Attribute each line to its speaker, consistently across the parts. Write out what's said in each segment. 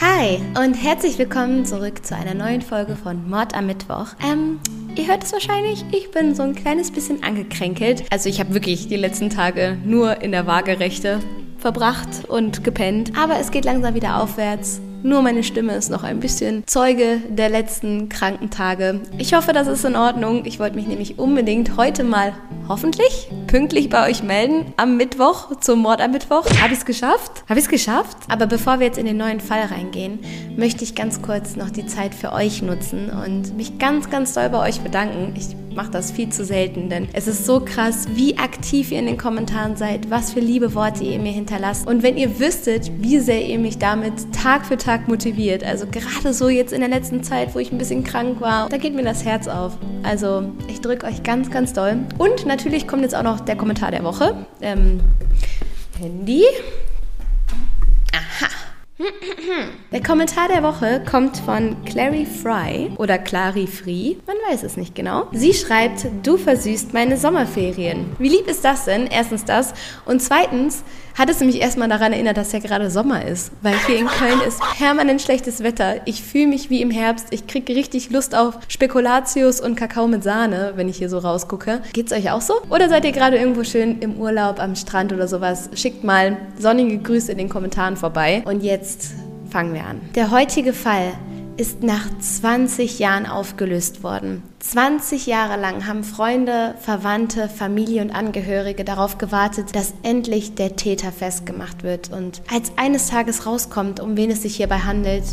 Speaker 1: Hi und herzlich willkommen zurück zu einer neuen Folge von Mord am Mittwoch. Ähm, ihr hört es wahrscheinlich, ich bin so ein kleines bisschen angekränkelt. Also ich habe wirklich die letzten Tage nur in der Waagerechte verbracht und gepennt. Aber es geht langsam wieder aufwärts. Nur meine Stimme ist noch ein bisschen Zeuge der letzten kranken Tage. Ich hoffe, das ist in Ordnung. Ich wollte mich nämlich unbedingt heute mal hoffentlich pünktlich bei euch melden am Mittwoch zum Mord am Mittwoch. Habe ich es geschafft? Habe ich es geschafft? Aber bevor wir jetzt in den neuen Fall reingehen, möchte ich ganz kurz noch die Zeit für euch nutzen und mich ganz, ganz doll bei euch bedanken. Ich mache das viel zu selten, denn es ist so krass, wie aktiv ihr in den Kommentaren seid, was für liebe Worte ihr mir hinterlasst. Und wenn ihr wüsstet, wie sehr ihr mich damit Tag für Tag motiviert, also gerade so jetzt in der letzten Zeit, wo ich ein bisschen krank war, da geht mir das Herz auf. Also ich drücke euch ganz, ganz doll. Und natürlich kommt jetzt auch noch der Kommentar der Woche. Ähm, Handy. Der Kommentar der Woche kommt von Clary Fry oder Clary Free, man weiß es nicht genau. Sie schreibt, du versüßt meine Sommerferien. Wie lieb ist das denn? Erstens das. Und zweitens hat es mich erstmal daran erinnert, dass ja gerade Sommer ist. Weil hier in Köln ist permanent schlechtes Wetter. Ich fühle mich wie im Herbst. Ich kriege richtig Lust auf Spekulatius und Kakao mit Sahne, wenn ich hier so rausgucke. Geht's euch auch so? Oder seid ihr gerade irgendwo schön im Urlaub am Strand oder sowas? Schickt mal sonnige Grüße in den Kommentaren vorbei. Und jetzt fangen wir an. Der heutige Fall ist nach 20 Jahren aufgelöst worden. 20 Jahre lang haben Freunde, Verwandte, Familie und Angehörige darauf gewartet, dass endlich der Täter festgemacht wird. Und als eines Tages rauskommt, um wen es sich hierbei handelt,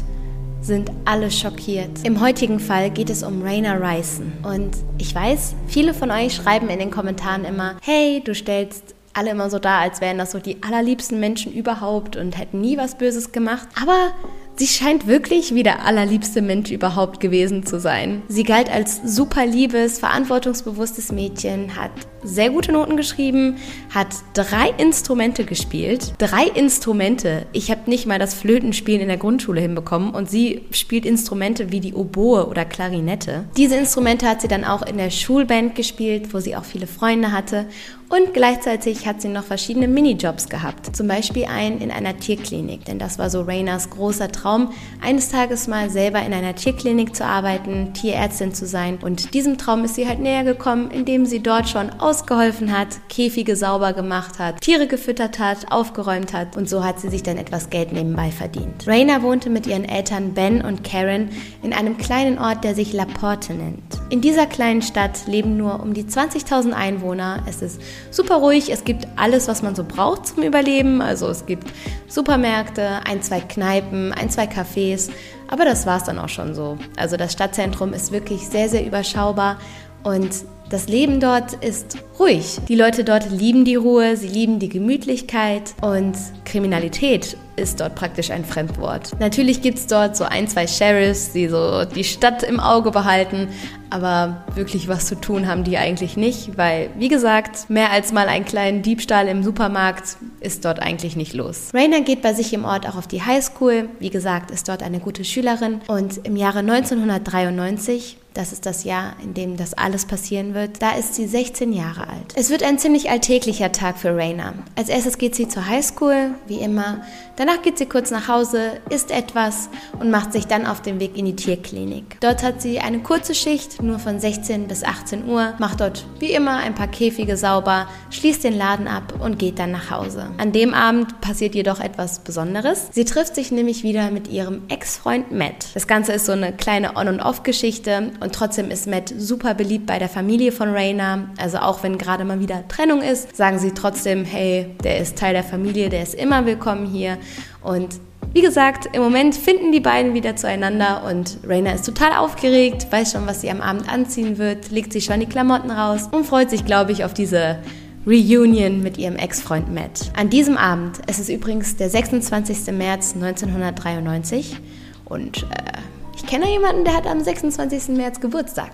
Speaker 1: sind alle schockiert. Im heutigen Fall geht es um Raina Ryson. Und ich weiß, viele von euch schreiben in den Kommentaren immer, hey, du stellst alle immer so da, als wären das so die allerliebsten Menschen überhaupt und hätten nie was Böses gemacht. Aber Sie scheint wirklich wie der allerliebste Mensch überhaupt gewesen zu sein. Sie galt als super liebes, verantwortungsbewusstes Mädchen, hat sehr gute Noten geschrieben, hat drei Instrumente gespielt. Drei Instrumente. Ich habe nicht mal das Flötenspielen in der Grundschule hinbekommen und sie spielt Instrumente wie die Oboe oder Klarinette. Diese Instrumente hat sie dann auch in der Schulband gespielt, wo sie auch viele Freunde hatte und gleichzeitig hat sie noch verschiedene Minijobs gehabt. Zum Beispiel einen in einer Tierklinik, denn das war so Rainas großer Traum, eines Tages mal selber in einer Tierklinik zu arbeiten, Tierärztin zu sein. Und diesem Traum ist sie halt näher gekommen, indem sie dort schon ausgeholfen hat, Käfige sauber gemacht hat, Tiere gefüttert hat, aufgeräumt hat und so hat sie sich dann etwas Geld nebenbei verdient. Raina wohnte mit ihren Eltern Ben und Karen in einem kleinen Ort, der sich Laporte nennt. In dieser kleinen Stadt leben nur um die 20.000 Einwohner. Es ist super ruhig. Es gibt alles, was man so braucht zum Überleben. Also es gibt Supermärkte, ein, zwei Kneipen, ein, zwei Cafés. Aber das war es dann auch schon so. Also das Stadtzentrum ist wirklich sehr, sehr überschaubar und das Leben dort ist ruhig. Die Leute dort lieben die Ruhe, sie lieben die Gemütlichkeit und Kriminalität ist dort praktisch ein Fremdwort. Natürlich gibt es dort so ein, zwei Sheriffs, die so die Stadt im Auge behalten, aber wirklich was zu tun haben die eigentlich nicht, weil, wie gesagt, mehr als mal einen kleinen Diebstahl im Supermarkt ist dort eigentlich nicht los. Rainer geht bei sich im Ort auch auf die Highschool, wie gesagt, ist dort eine gute Schülerin und im Jahre 1993 das ist das Jahr, in dem das alles passieren wird. Da ist sie 16 Jahre alt. Es wird ein ziemlich alltäglicher Tag für Raina. Als erstes geht sie zur Highschool, wie immer. Danach geht sie kurz nach Hause, isst etwas und macht sich dann auf den Weg in die Tierklinik. Dort hat sie eine kurze Schicht, nur von 16 bis 18 Uhr, macht dort wie immer ein paar Käfige sauber, schließt den Laden ab und geht dann nach Hause. An dem Abend passiert jedoch etwas Besonderes. Sie trifft sich nämlich wieder mit ihrem Ex-Freund Matt. Das Ganze ist so eine kleine On- und Off-Geschichte und trotzdem ist Matt super beliebt bei der Familie von Raina. Also auch wenn gerade mal wieder Trennung ist, sagen sie trotzdem, hey, der ist Teil der Familie, der ist immer willkommen hier. Und wie gesagt, im Moment finden die beiden wieder zueinander und Raina ist total aufgeregt, weiß schon, was sie am Abend anziehen wird, legt sich schon die Klamotten raus und freut sich, glaube ich, auf diese Reunion mit ihrem Ex-Freund Matt. An diesem Abend, es ist übrigens der 26. März 1993 und äh, ich kenne jemanden, der hat am 26. März Geburtstag.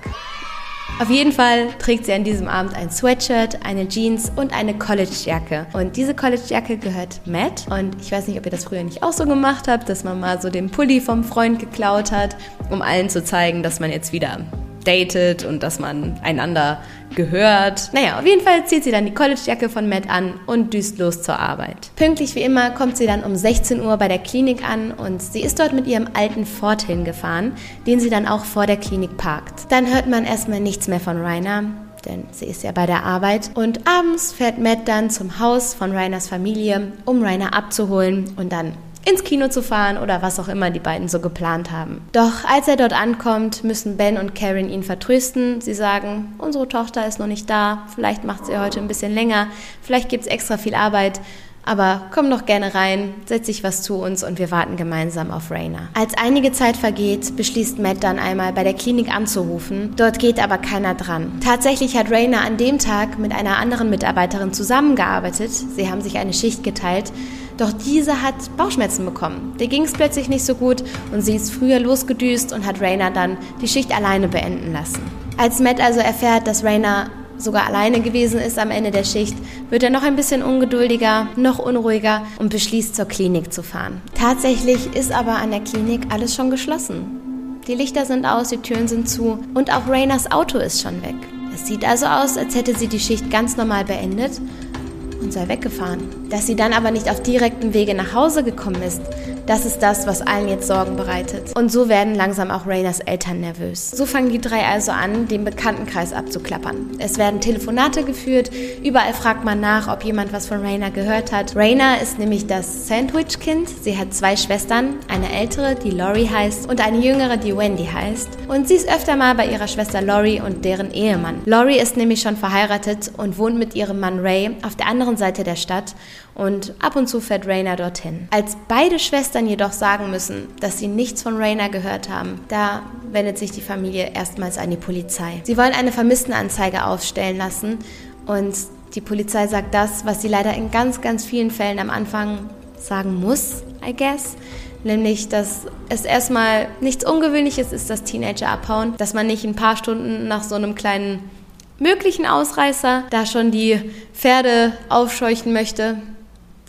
Speaker 1: Auf jeden Fall trägt sie an diesem Abend ein Sweatshirt, eine Jeans und eine Collegejacke. Und diese Collegejacke gehört Matt. Und ich weiß nicht, ob ihr das früher nicht auch so gemacht habt, dass man mal so den Pulli vom Freund geklaut hat, um allen zu zeigen, dass man jetzt wieder datet und dass man einander gehört. Naja, auf jeden Fall zieht sie dann die Collegejacke von Matt an und düst los zur Arbeit. Pünktlich wie immer kommt sie dann um 16 Uhr bei der Klinik an und sie ist dort mit ihrem alten Ford hingefahren, den sie dann auch vor der Klinik parkt. Dann hört man erstmal nichts mehr von Rainer denn sie ist ja bei der Arbeit. Und abends fährt Matt dann zum Haus von Rainers Familie, um Rainer abzuholen und dann ins Kino zu fahren oder was auch immer die beiden so geplant haben. Doch als er dort ankommt, müssen Ben und Karen ihn vertrösten. Sie sagen, unsere Tochter ist noch nicht da, vielleicht macht sie heute ein bisschen länger, vielleicht gibt es extra viel Arbeit. Aber komm doch gerne rein, setz dich was zu uns und wir warten gemeinsam auf Rainer. Als einige Zeit vergeht, beschließt Matt dann einmal bei der Klinik anzurufen. Dort geht aber keiner dran. Tatsächlich hat Rainer an dem Tag mit einer anderen Mitarbeiterin zusammengearbeitet. Sie haben sich eine Schicht geteilt. Doch diese hat Bauchschmerzen bekommen. Der ging es plötzlich nicht so gut und sie ist früher losgedüst und hat Rainer dann die Schicht alleine beenden lassen. Als Matt also erfährt, dass Rainer sogar alleine gewesen ist am Ende der Schicht, wird er noch ein bisschen ungeduldiger, noch unruhiger und beschließt zur Klinik zu fahren. Tatsächlich ist aber an der Klinik alles schon geschlossen. Die Lichter sind aus, die Türen sind zu und auch Rainers Auto ist schon weg. Es sieht also aus, als hätte sie die Schicht ganz normal beendet und sei weggefahren. Dass sie dann aber nicht auf direktem Wege nach Hause gekommen ist, das ist das, was allen jetzt Sorgen bereitet. Und so werden langsam auch Rainers Eltern nervös. So fangen die drei also an, den Bekanntenkreis abzuklappern. Es werden Telefonate geführt, überall fragt man nach, ob jemand was von Rainer gehört hat. Rainer ist nämlich das Sandwich-Kind. Sie hat zwei Schwestern, eine ältere, die Lori heißt, und eine jüngere, die Wendy heißt. Und sie ist öfter mal bei ihrer Schwester Lori und deren Ehemann. Lori ist nämlich schon verheiratet und wohnt mit ihrem Mann Ray auf der anderen Seite der Stadt und ab und zu fährt Rainer dorthin. Als beide Schwestern jedoch sagen müssen, dass sie nichts von Rainer gehört haben, da wendet sich die Familie erstmals an die Polizei. Sie wollen eine Vermisstenanzeige aufstellen lassen und die Polizei sagt das, was sie leider in ganz, ganz vielen Fällen am Anfang sagen muss, I guess. Nämlich, dass es erstmal nichts Ungewöhnliches ist, dass Teenager abhauen, dass man nicht ein paar Stunden nach so einem kleinen möglichen Ausreißer da schon die Pferde aufscheuchen möchte,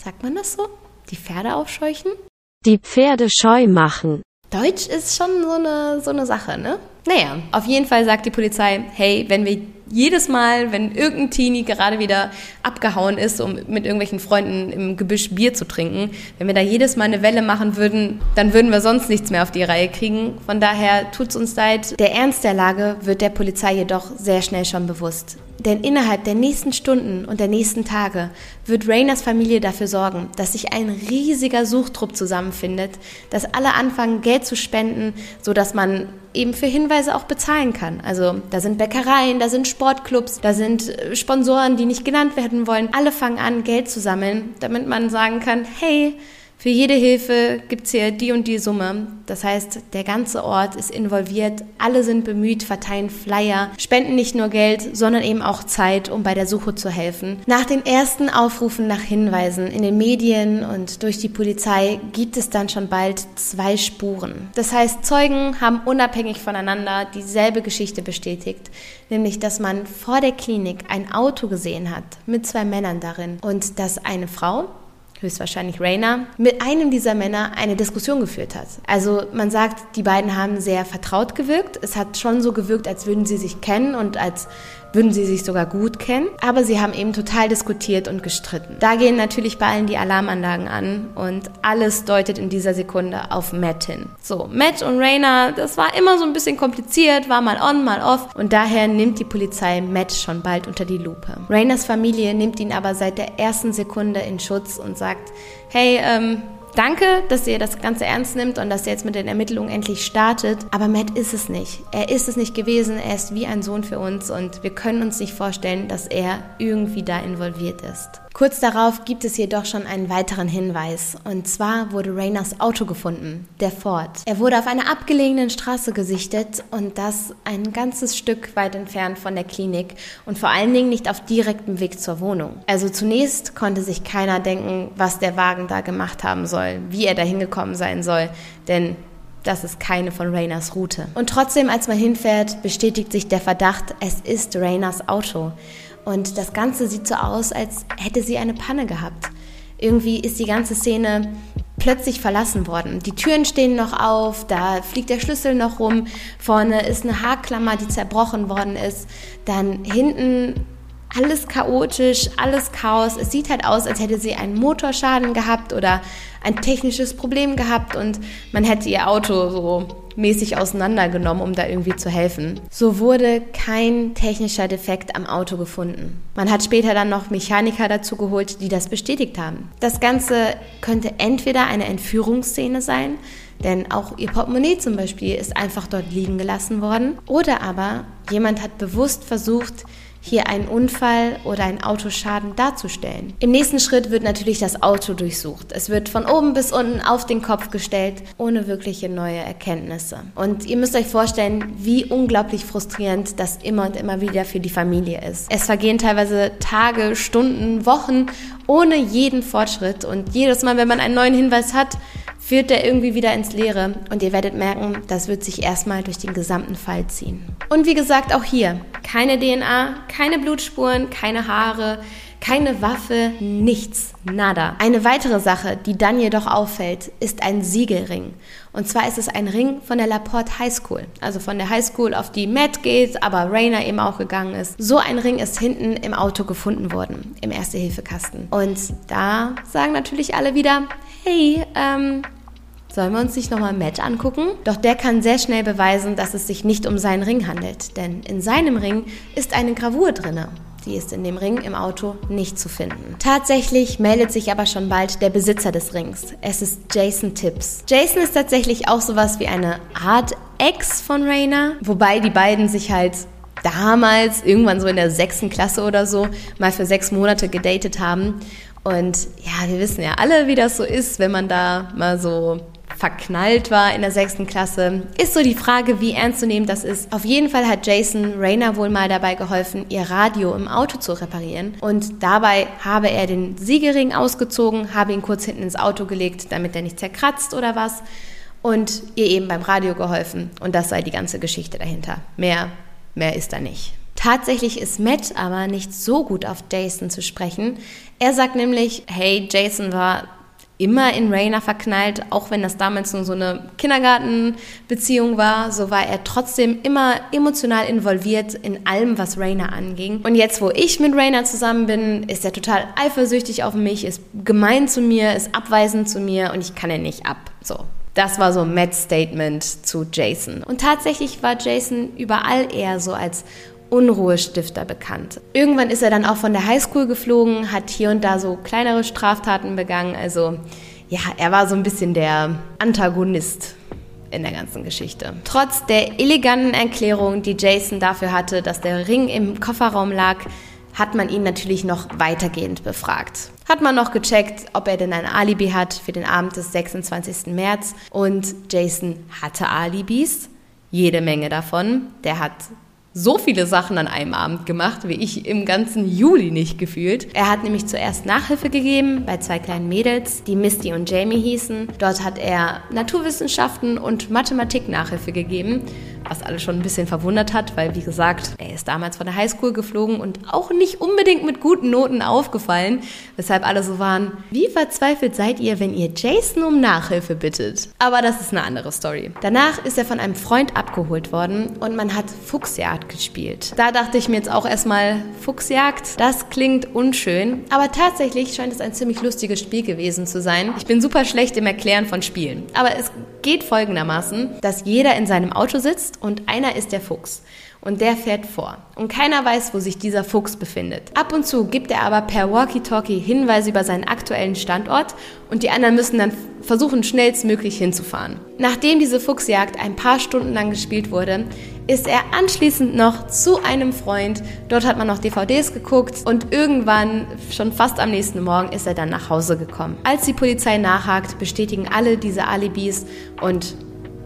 Speaker 1: Sagt man das so? Die Pferde aufscheuchen?
Speaker 2: Die Pferde scheu machen.
Speaker 1: Deutsch ist schon so eine, so eine Sache, ne? Naja, auf jeden Fall sagt die Polizei, hey, wenn wir jedes Mal, wenn irgendein Teenie gerade wieder abgehauen ist, um mit irgendwelchen Freunden im Gebüsch Bier zu trinken, wenn wir da jedes Mal eine Welle machen würden, dann würden wir sonst nichts mehr auf die Reihe kriegen. Von daher tut's uns leid. Der Ernst der Lage wird der Polizei jedoch sehr schnell schon bewusst. Denn innerhalb der nächsten Stunden und der nächsten Tage wird Rainers Familie dafür sorgen, dass sich ein riesiger Suchtrupp zusammenfindet, dass alle anfangen, Geld zu spenden, so dass man eben für Hinweise auch bezahlen kann. Also da sind Bäckereien, da sind Sportclubs, da sind äh, Sponsoren, die nicht genannt werden wollen. Alle fangen an, Geld zu sammeln, damit man sagen kann, hey, für jede Hilfe gibt es hier die und die Summe. Das heißt, der ganze Ort ist involviert, alle sind bemüht, verteilen Flyer, spenden nicht nur Geld, sondern eben auch Zeit, um bei der Suche zu helfen. Nach den ersten Aufrufen nach Hinweisen in den Medien und durch die Polizei gibt es dann schon bald zwei Spuren. Das heißt, Zeugen haben unabhängig voneinander dieselbe Geschichte bestätigt, nämlich dass man vor der Klinik ein Auto gesehen hat mit zwei Männern darin und dass eine Frau, höchstwahrscheinlich Rainer, mit einem dieser Männer eine Diskussion geführt hat. Also man sagt, die beiden haben sehr vertraut gewirkt. Es hat schon so gewirkt, als würden sie sich kennen und als würden sie sich sogar gut kennen. Aber sie haben eben total diskutiert und gestritten. Da gehen natürlich bei allen die Alarmanlagen an und alles deutet in dieser Sekunde auf Matt hin. So, Matt und Rainer, das war immer so ein bisschen kompliziert, war mal on, mal off und daher nimmt die Polizei Matt schon bald unter die Lupe. Rainers Familie nimmt ihn aber seit der ersten Sekunde in Schutz und sagt, hey, ähm, Danke, dass ihr das Ganze ernst nimmt und dass ihr jetzt mit den Ermittlungen endlich startet. Aber Matt ist es nicht. Er ist es nicht gewesen. Er ist wie ein Sohn für uns und wir können uns nicht vorstellen, dass er irgendwie da involviert ist. Kurz darauf gibt es jedoch schon einen weiteren Hinweis. Und zwar wurde Rainers Auto gefunden, der Ford. Er wurde auf einer abgelegenen Straße gesichtet und das ein ganzes Stück weit entfernt von der Klinik und vor allen Dingen nicht auf direktem Weg zur Wohnung. Also zunächst konnte sich keiner denken, was der Wagen da gemacht haben soll, wie er da hingekommen sein soll, denn das ist keine von Rainers Route. Und trotzdem, als man hinfährt, bestätigt sich der Verdacht, es ist Rainers Auto. Und das Ganze sieht so aus, als hätte sie eine Panne gehabt. Irgendwie ist die ganze Szene plötzlich verlassen worden. Die Türen stehen noch auf, da fliegt der Schlüssel noch rum, vorne ist eine Haarklammer, die zerbrochen worden ist, dann hinten alles chaotisch, alles Chaos. Es sieht halt aus, als hätte sie einen Motorschaden gehabt oder ein technisches Problem gehabt und man hätte ihr Auto so mäßig auseinandergenommen, um da irgendwie zu helfen. So wurde kein technischer Defekt am Auto gefunden. Man hat später dann noch Mechaniker dazu geholt, die das bestätigt haben. Das Ganze könnte entweder eine Entführungsszene sein, denn auch ihr Portemonnaie zum Beispiel ist einfach dort liegen gelassen worden, oder aber jemand hat bewusst versucht, hier einen Unfall oder einen Autoschaden darzustellen. Im nächsten Schritt wird natürlich das Auto durchsucht. Es wird von oben bis unten auf den Kopf gestellt, ohne wirkliche neue Erkenntnisse. Und ihr müsst euch vorstellen, wie unglaublich frustrierend das immer und immer wieder für die Familie ist. Es vergehen teilweise Tage, Stunden, Wochen ohne jeden Fortschritt und jedes Mal, wenn man einen neuen Hinweis hat, führt der irgendwie wieder ins Leere und ihr werdet merken, das wird sich erstmal durch den gesamten Fall ziehen. Und wie gesagt, auch hier keine DNA, keine Blutspuren, keine Haare, keine Waffe, nichts, nada. Eine weitere Sache, die dann jedoch auffällt, ist ein Siegelring. Und zwar ist es ein Ring von der Laporte High School, also von der High School, auf die Matt geht, aber Rainer eben auch gegangen ist. So ein Ring ist hinten im Auto gefunden worden, im Erste-Hilfe-Kasten. Und da sagen natürlich alle wieder, hey, ähm, Sollen wir uns nicht nochmal Matt angucken? Doch der kann sehr schnell beweisen, dass es sich nicht um seinen Ring handelt, denn in seinem Ring ist eine Gravur drinne. Die ist in dem Ring im Auto nicht zu finden. Tatsächlich meldet sich aber schon bald der Besitzer des Rings. Es ist Jason Tips. Jason ist tatsächlich auch sowas wie eine Art Ex von Rainer, wobei die beiden sich halt damals, irgendwann so in der sechsten Klasse oder so, mal für sechs Monate gedatet haben. Und ja, wir wissen ja alle, wie das so ist, wenn man da mal so verknallt war in der sechsten Klasse, ist so die Frage, wie ernst zu nehmen das ist. Auf jeden Fall hat Jason Rayner wohl mal dabei geholfen, ihr Radio im Auto zu reparieren. Und dabei habe er den Siegelring ausgezogen, habe ihn kurz hinten ins Auto gelegt, damit er nicht zerkratzt oder was. Und ihr eben beim Radio geholfen. Und das sei die ganze Geschichte dahinter. Mehr, mehr ist da nicht. Tatsächlich ist Matt aber nicht so gut auf Jason zu sprechen. Er sagt nämlich, hey, Jason war immer in Rainer verknallt, auch wenn das damals nur so eine Kindergartenbeziehung war, so war er trotzdem immer emotional involviert in allem, was Rainer anging. Und jetzt, wo ich mit Rainer zusammen bin, ist er total eifersüchtig auf mich, ist gemein zu mir, ist abweisend zu mir und ich kann ihn nicht ab. So. Das war so Matt's Statement zu Jason. Und tatsächlich war Jason überall eher so als Unruhestifter bekannt. Irgendwann ist er dann auch von der Highschool geflogen, hat hier und da so kleinere Straftaten begangen. Also ja, er war so ein bisschen der Antagonist in der ganzen Geschichte. Trotz der eleganten Erklärung, die Jason dafür hatte, dass der Ring im Kofferraum lag, hat man ihn natürlich noch weitergehend befragt. Hat man noch gecheckt, ob er denn ein Alibi hat für den Abend des 26. März. Und Jason hatte Alibis, jede Menge davon. Der hat so viele Sachen an einem Abend gemacht, wie ich im ganzen Juli nicht gefühlt. Er hat nämlich zuerst Nachhilfe gegeben bei zwei kleinen Mädels, die Misty und Jamie hießen. Dort hat er Naturwissenschaften und Mathematik Nachhilfe gegeben was alle schon ein bisschen verwundert hat, weil wie gesagt, er ist damals von der Highschool geflogen und auch nicht unbedingt mit guten Noten aufgefallen, weshalb alle so waren, wie verzweifelt seid ihr, wenn ihr Jason um Nachhilfe bittet? Aber das ist eine andere Story. Danach ist er von einem Freund abgeholt worden und man hat Fuchsjagd gespielt. Da dachte ich mir jetzt auch erstmal, Fuchsjagd, das klingt unschön, aber tatsächlich scheint es ein ziemlich lustiges Spiel gewesen zu sein. Ich bin super schlecht im Erklären von Spielen, aber es geht folgendermaßen, dass jeder in seinem Auto sitzt und einer ist der Fuchs und der fährt vor. Und keiner weiß, wo sich dieser Fuchs befindet. Ab und zu gibt er aber per Walkie-Talkie Hinweise über seinen aktuellen Standort und die anderen müssen dann versuchen, schnellstmöglich hinzufahren. Nachdem diese Fuchsjagd ein paar Stunden lang gespielt wurde, ist er anschließend noch zu einem Freund. Dort hat man noch DVDs geguckt und irgendwann, schon fast am nächsten Morgen, ist er dann nach Hause gekommen. Als die Polizei nachhakt, bestätigen alle diese Alibis und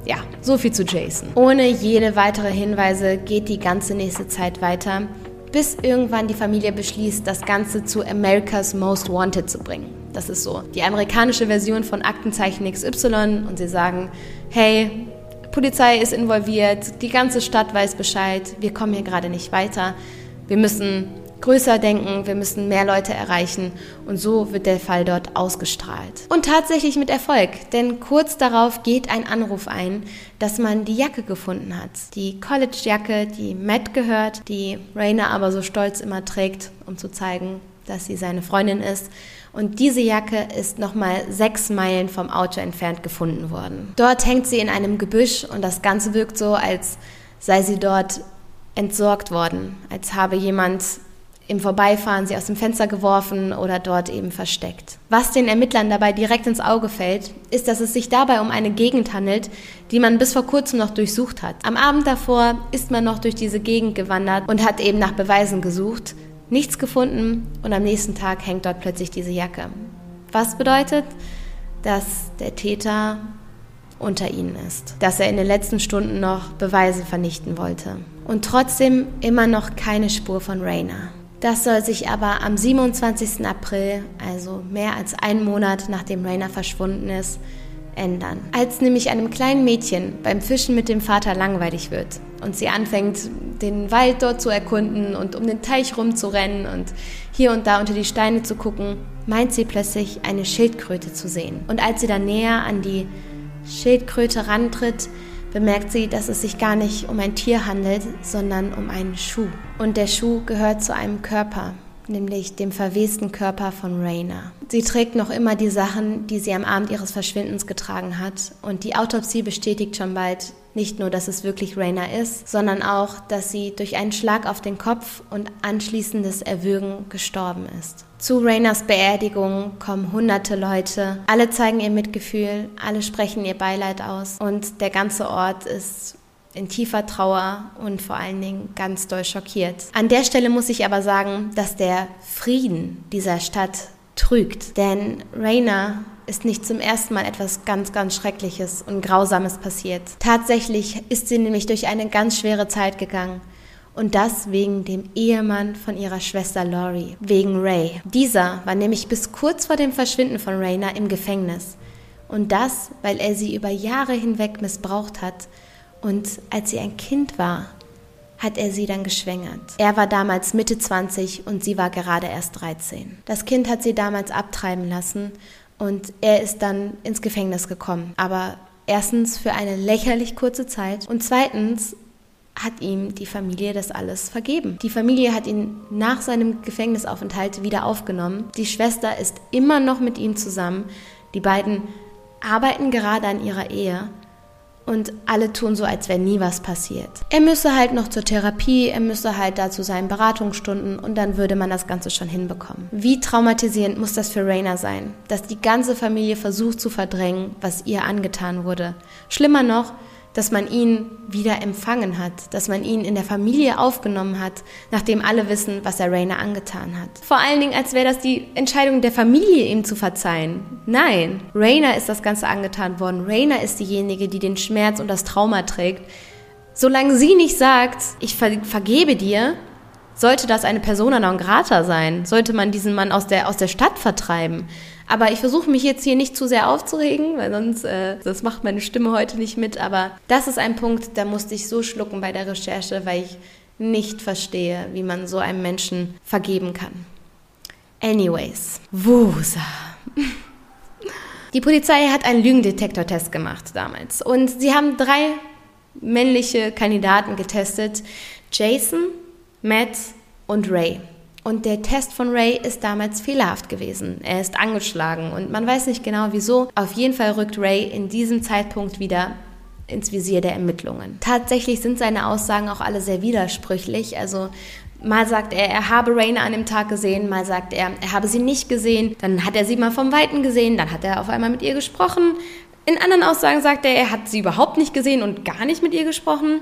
Speaker 1: ja, so viel zu Jason. Ohne jede weitere Hinweise geht die ganze nächste Zeit weiter, bis irgendwann die Familie beschließt, das Ganze zu America's Most Wanted zu bringen. Das ist so die amerikanische Version von Aktenzeichen XY und sie sagen, hey, Polizei ist involviert, die ganze Stadt weiß Bescheid, wir kommen hier gerade nicht weiter, wir müssen größer denken, wir müssen mehr Leute erreichen und so wird der Fall dort ausgestrahlt. Und tatsächlich mit Erfolg, denn kurz darauf geht ein Anruf ein, dass man die Jacke gefunden hat. Die College-Jacke, die Matt gehört, die Rainer aber so stolz immer trägt, um zu zeigen, dass sie seine Freundin ist. Und diese Jacke ist nochmal sechs Meilen vom Auto entfernt gefunden worden. Dort hängt sie in einem Gebüsch und das Ganze wirkt so, als sei sie dort entsorgt worden, als habe jemand im Vorbeifahren sie aus dem Fenster geworfen oder dort eben versteckt. Was den Ermittlern dabei direkt ins Auge fällt, ist, dass es sich dabei um eine Gegend handelt, die man bis vor kurzem noch durchsucht hat. Am Abend davor ist man noch durch diese Gegend gewandert und hat eben nach Beweisen gesucht, nichts gefunden und am nächsten Tag hängt dort plötzlich diese Jacke. Was bedeutet, dass der Täter unter ihnen ist, dass er in den letzten Stunden noch Beweise vernichten wollte. Und trotzdem immer noch keine Spur von Rainer. Das soll sich aber am 27. April, also mehr als einen Monat nachdem Rainer verschwunden ist, ändern. Als nämlich einem kleinen Mädchen beim Fischen mit dem Vater langweilig wird und sie anfängt, den Wald dort zu erkunden und um den Teich rumzurennen und hier und da unter die Steine zu gucken, meint sie plötzlich eine Schildkröte zu sehen. Und als sie dann näher an die Schildkröte rantritt, bemerkt sie, dass es sich gar nicht um ein Tier handelt, sondern um einen Schuh. Und der Schuh gehört zu einem Körper, nämlich dem verwesten Körper von Raina. Sie trägt noch immer die Sachen, die sie am Abend ihres Verschwindens getragen hat. Und die Autopsie bestätigt schon bald nicht nur, dass es wirklich Raina ist, sondern auch, dass sie durch einen Schlag auf den Kopf und anschließendes Erwürgen gestorben ist. Zu Rainas Beerdigung kommen hunderte Leute. Alle zeigen ihr Mitgefühl, alle sprechen ihr Beileid aus und der ganze Ort ist in tiefer Trauer und vor allen Dingen ganz doll schockiert. An der Stelle muss ich aber sagen, dass der Frieden dieser Stadt trügt, denn Raina ist nicht zum ersten Mal etwas ganz, ganz Schreckliches und Grausames passiert. Tatsächlich ist sie nämlich durch eine ganz schwere Zeit gegangen und das wegen dem Ehemann von ihrer Schwester Laurie, wegen Ray. Dieser war nämlich bis kurz vor dem Verschwinden von Raina im Gefängnis. Und das, weil er sie über Jahre hinweg missbraucht hat. Und als sie ein Kind war, hat er sie dann geschwängert. Er war damals Mitte 20 und sie war gerade erst 13. Das Kind hat sie damals abtreiben lassen und er ist dann ins Gefängnis gekommen. Aber erstens für eine lächerlich kurze Zeit und zweitens hat ihm die Familie das alles vergeben. Die Familie hat ihn nach seinem Gefängnisaufenthalt wieder aufgenommen. Die Schwester ist immer noch mit ihm zusammen. Die beiden arbeiten gerade an ihrer Ehe und alle tun so, als wäre nie was passiert. Er müsse halt noch zur Therapie, er müsse halt da zu seinen Beratungsstunden und dann würde man das Ganze schon hinbekommen. Wie traumatisierend muss das für Raina sein, dass die ganze Familie versucht zu verdrängen, was ihr angetan wurde. Schlimmer noch, dass man ihn wieder empfangen hat, dass man ihn in der Familie aufgenommen hat, nachdem alle wissen, was er Rainer angetan hat. Vor allen Dingen, als wäre das die Entscheidung der Familie, ihm zu verzeihen. Nein, Rainer ist das Ganze angetan worden. Rainer ist diejenige, die den Schmerz und das Trauma trägt. Solange sie nicht sagt, ich ver vergebe dir, sollte das eine Persona non grata sein, sollte man diesen Mann aus der, aus der Stadt vertreiben. Aber ich versuche mich jetzt hier nicht zu sehr aufzuregen, weil sonst, äh, das macht meine Stimme heute nicht mit. Aber das ist ein Punkt, da musste ich so schlucken bei der Recherche, weil ich nicht verstehe, wie man so einem Menschen vergeben kann. Anyways, Wusa. Die Polizei hat einen Lügendetektortest gemacht damals und sie haben drei männliche Kandidaten getestet: Jason, Matt und Ray. Und der Test von Ray ist damals fehlerhaft gewesen. Er ist angeschlagen und man weiß nicht genau wieso. Auf jeden Fall rückt Ray in diesem Zeitpunkt wieder ins Visier der Ermittlungen. Tatsächlich sind seine Aussagen auch alle sehr widersprüchlich. Also mal sagt er, er habe Raina an dem Tag gesehen, mal sagt er, er habe sie nicht gesehen, dann hat er sie mal vom Weiten gesehen, dann hat er auf einmal mit ihr gesprochen. In anderen Aussagen sagt er, er hat sie überhaupt nicht gesehen und gar nicht mit ihr gesprochen.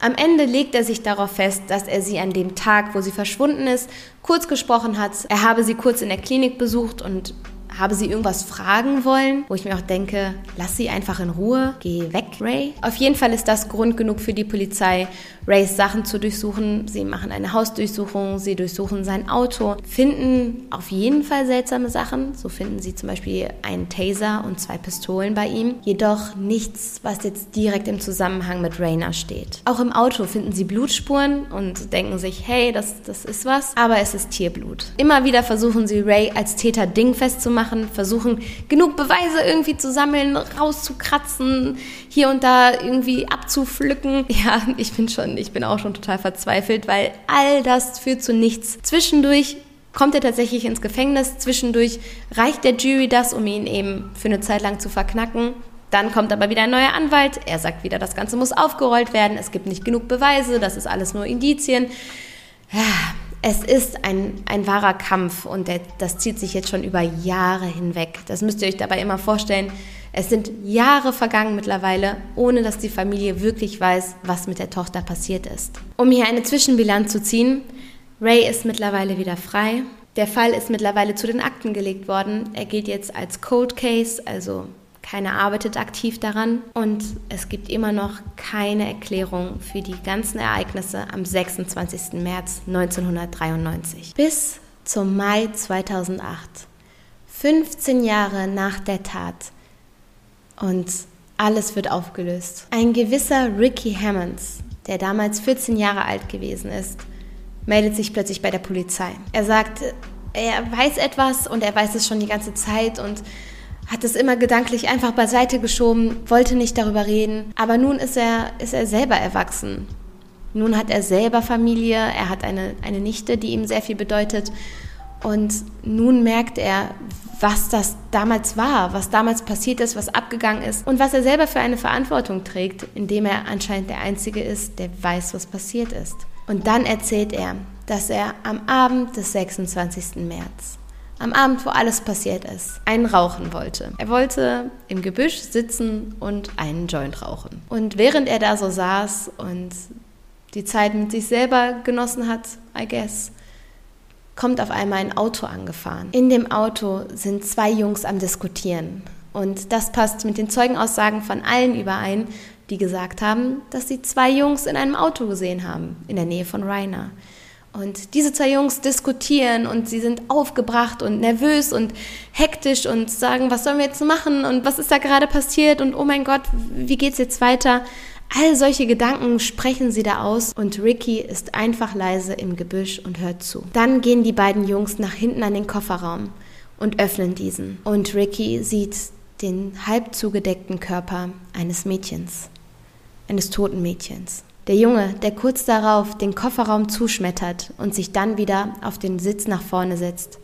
Speaker 1: Am Ende legt er sich darauf fest, dass er sie an dem Tag, wo sie verschwunden ist, kurz gesprochen hat. Er habe sie kurz in der Klinik besucht und habe sie irgendwas fragen wollen, wo ich mir auch denke, lass sie einfach in Ruhe, geh weg, Ray. Auf jeden Fall ist das Grund genug für die Polizei, Rays Sachen zu durchsuchen. Sie machen eine Hausdurchsuchung, sie durchsuchen sein Auto, finden auf jeden Fall seltsame Sachen. So finden sie zum Beispiel einen Taser und zwei Pistolen bei ihm. Jedoch nichts, was jetzt direkt im Zusammenhang mit Rainer steht. Auch im Auto finden sie Blutspuren und denken sich, hey, das, das ist was, aber es ist Tierblut. Immer wieder versuchen sie Ray als Täter dingfest zu machen, versuchen genug Beweise irgendwie zu sammeln, rauszukratzen, hier und da irgendwie abzupflücken. Ja, ich bin schon, ich bin auch schon total verzweifelt, weil all das führt zu nichts. Zwischendurch kommt er tatsächlich ins Gefängnis. Zwischendurch reicht der Jury das, um ihn eben für eine Zeit lang zu verknacken. Dann kommt aber wieder ein neuer Anwalt. Er sagt wieder, das Ganze muss aufgerollt werden. Es gibt nicht genug Beweise. Das ist alles nur Indizien. Es ist ein, ein wahrer Kampf und der, das zieht sich jetzt schon über Jahre hinweg. Das müsst ihr euch dabei immer vorstellen. Es sind Jahre vergangen mittlerweile, ohne dass die Familie wirklich weiß, was mit der Tochter passiert ist. Um hier eine Zwischenbilanz zu ziehen, Ray ist mittlerweile wieder frei. Der Fall ist mittlerweile zu den Akten gelegt worden. Er gilt jetzt als Cold Case, also keiner arbeitet aktiv daran und es gibt immer noch keine Erklärung für die ganzen Ereignisse am 26. März 1993 bis zum Mai 2008. 15 Jahre nach der Tat und alles wird aufgelöst. Ein gewisser Ricky Hammonds, der damals 14 Jahre alt gewesen ist, meldet sich plötzlich bei der Polizei. Er sagt, er weiß etwas und er weiß es schon die ganze Zeit und hat es immer gedanklich einfach beiseite geschoben, wollte nicht darüber reden. Aber nun ist er, ist er selber erwachsen. Nun hat er selber Familie, er hat eine, eine Nichte, die ihm sehr viel bedeutet. Und nun merkt er, was das damals war, was damals passiert ist, was abgegangen ist und was er selber für eine Verantwortung trägt, indem er anscheinend der Einzige ist, der weiß, was passiert ist. Und dann erzählt er, dass er am Abend des 26. März am Abend, wo alles passiert ist, einen rauchen wollte. Er wollte im Gebüsch sitzen und einen Joint rauchen. Und während er da so saß und die Zeit mit sich selber genossen hat, I guess, kommt auf einmal ein Auto angefahren. In dem Auto sind zwei Jungs am Diskutieren. Und das passt mit den Zeugenaussagen von allen überein, die gesagt haben, dass sie zwei Jungs in einem Auto gesehen haben, in der Nähe von Rainer. Und diese zwei Jungs diskutieren und sie sind aufgebracht und nervös und hektisch und sagen, was sollen wir jetzt machen und was ist da gerade passiert und oh mein Gott, wie geht's jetzt weiter? All solche Gedanken sprechen sie da aus und Ricky ist einfach leise im Gebüsch und hört zu. Dann gehen die beiden Jungs nach hinten an den Kofferraum und öffnen diesen. Und Ricky sieht den halb zugedeckten Körper eines Mädchens, eines toten Mädchens. Der Junge, der kurz darauf den Kofferraum zuschmettert und sich dann wieder auf den Sitz nach vorne setzt,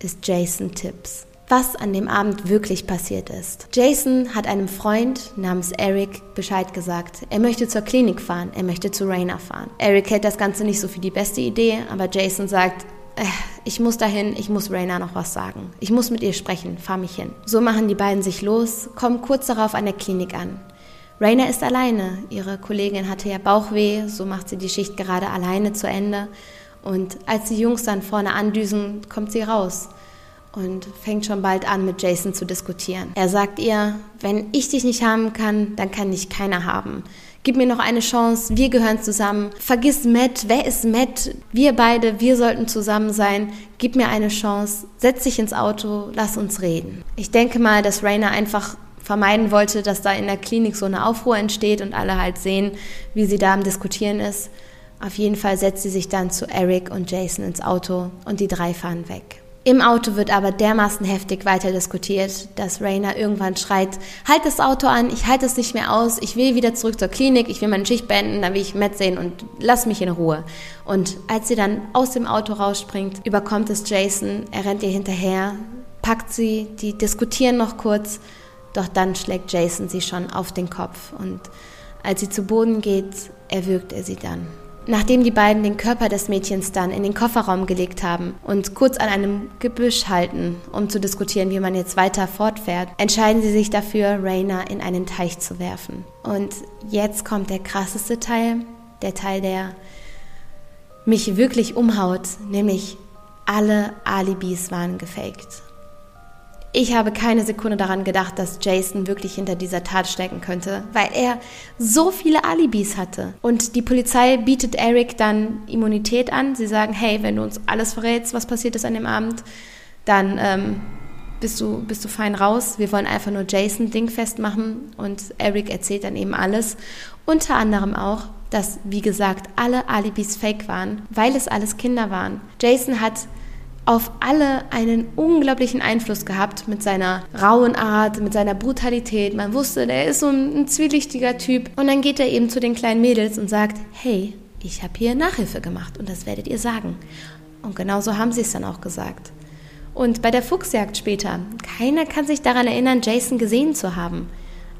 Speaker 1: ist Jason Tips. Was an dem Abend wirklich passiert ist. Jason hat einem Freund namens Eric Bescheid gesagt. Er möchte zur Klinik fahren, er möchte zu Rainer fahren. Eric hält das Ganze nicht so für die beste Idee, aber Jason sagt, äh, ich muss dahin, ich muss Raina noch was sagen. Ich muss mit ihr sprechen, fahr mich hin. So machen die beiden sich los, kommen kurz darauf an der Klinik an. Raina ist alleine. Ihre Kollegin hatte ja Bauchweh, so macht sie die Schicht gerade alleine zu Ende. Und als die Jungs dann vorne andüsen, kommt sie raus und fängt schon bald an, mit Jason zu diskutieren. Er sagt ihr, wenn ich dich nicht haben kann, dann kann dich keiner haben. Gib mir noch eine Chance, wir gehören zusammen. Vergiss Matt, wer ist Matt? Wir beide, wir sollten zusammen sein. Gib mir eine Chance, setz dich ins Auto, lass uns reden. Ich denke mal, dass Rainer einfach vermeiden wollte, dass da in der Klinik so eine Aufruhr entsteht und alle halt sehen, wie sie da am Diskutieren ist. Auf jeden Fall setzt sie sich dann zu Eric und Jason ins Auto und die drei fahren weg. Im Auto wird aber dermaßen heftig weiter diskutiert, dass Rainer irgendwann schreit, halt das Auto an, ich halte es nicht mehr aus, ich will wieder zurück zur Klinik, ich will meine Schicht beenden, dann will ich Matt sehen und lass mich in Ruhe. Und als sie dann aus dem Auto rausspringt, überkommt es Jason, er rennt ihr hinterher, packt sie, die diskutieren noch kurz doch dann schlägt Jason sie schon auf den Kopf und als sie zu Boden geht, erwürgt er sie dann. Nachdem die beiden den Körper des Mädchens dann in den Kofferraum gelegt haben und kurz an einem Gebüsch halten, um zu diskutieren, wie man jetzt weiter fortfährt, entscheiden sie sich dafür, Raina in einen Teich zu werfen. Und jetzt kommt der krasseste Teil, der Teil, der mich wirklich umhaut, nämlich alle Alibis waren gefaked. Ich habe keine Sekunde daran gedacht, dass Jason wirklich hinter dieser Tat stecken könnte, weil er so viele Alibis hatte. Und die Polizei bietet Eric dann Immunität an. Sie sagen, hey, wenn du uns alles verrätst, was passiert ist an dem Abend, dann ähm, bist, du, bist du fein raus. Wir wollen einfach nur Jason dingfest machen. Und Eric erzählt dann eben alles. Unter anderem auch, dass, wie gesagt, alle Alibis fake waren, weil es alles Kinder waren. Jason hat auf alle einen unglaublichen Einfluss gehabt mit seiner rauen Art, mit seiner Brutalität. Man wusste, der ist so ein, ein zwielichtiger Typ. Und dann geht er eben zu den kleinen Mädels und sagt, hey, ich habe hier Nachhilfe gemacht und das werdet ihr sagen. Und genau so haben sie es dann auch gesagt. Und bei der Fuchsjagd später, keiner kann sich daran erinnern, Jason gesehen zu haben.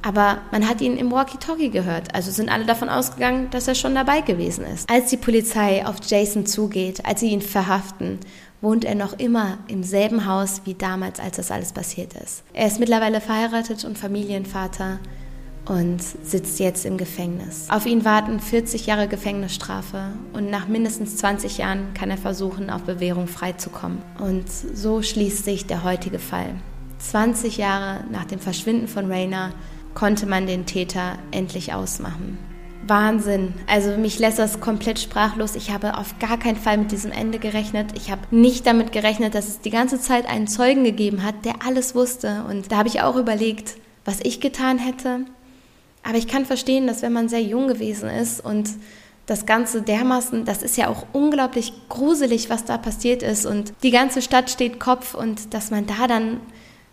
Speaker 1: Aber man hat ihn im Walkie-Talkie gehört, also sind alle davon ausgegangen, dass er schon dabei gewesen ist. Als die Polizei auf Jason zugeht, als sie ihn verhaften, wohnt er noch immer im selben Haus wie damals, als das alles passiert ist. Er ist mittlerweile verheiratet und Familienvater und sitzt jetzt im Gefängnis. Auf ihn warten 40 Jahre Gefängnisstrafe und nach mindestens 20 Jahren kann er versuchen, auf Bewährung freizukommen. Und so schließt sich der heutige Fall. 20 Jahre nach dem Verschwinden von Rainer konnte man den Täter endlich ausmachen. Wahnsinn. Also mich lässt das komplett sprachlos. Ich habe auf gar keinen Fall mit diesem Ende gerechnet. Ich habe nicht damit gerechnet, dass es die ganze Zeit einen Zeugen gegeben hat, der alles wusste. Und da habe ich auch überlegt, was ich getan hätte. Aber ich kann verstehen, dass wenn man sehr jung gewesen ist und das Ganze dermaßen, das ist ja auch unglaublich gruselig, was da passiert ist. Und die ganze Stadt steht Kopf und dass man da dann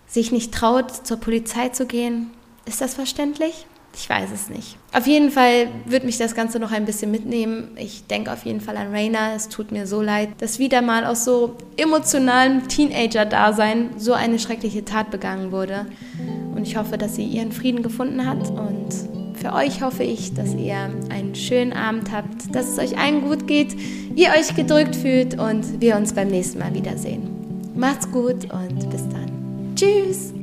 Speaker 1: sich nicht traut, zur Polizei zu gehen, ist das verständlich? Ich weiß es nicht. Auf jeden Fall wird mich das Ganze noch ein bisschen mitnehmen. Ich denke auf jeden Fall an Raina. Es tut mir so leid, dass wieder mal aus so emotionalem Teenager-Dasein so eine schreckliche Tat begangen wurde. Und ich hoffe, dass sie ihren Frieden gefunden hat. Und für euch hoffe ich, dass ihr einen schönen Abend habt, dass es euch allen gut geht, ihr euch gedrückt fühlt und wir uns beim nächsten Mal wiedersehen. Macht's gut und bis dann. Tschüss!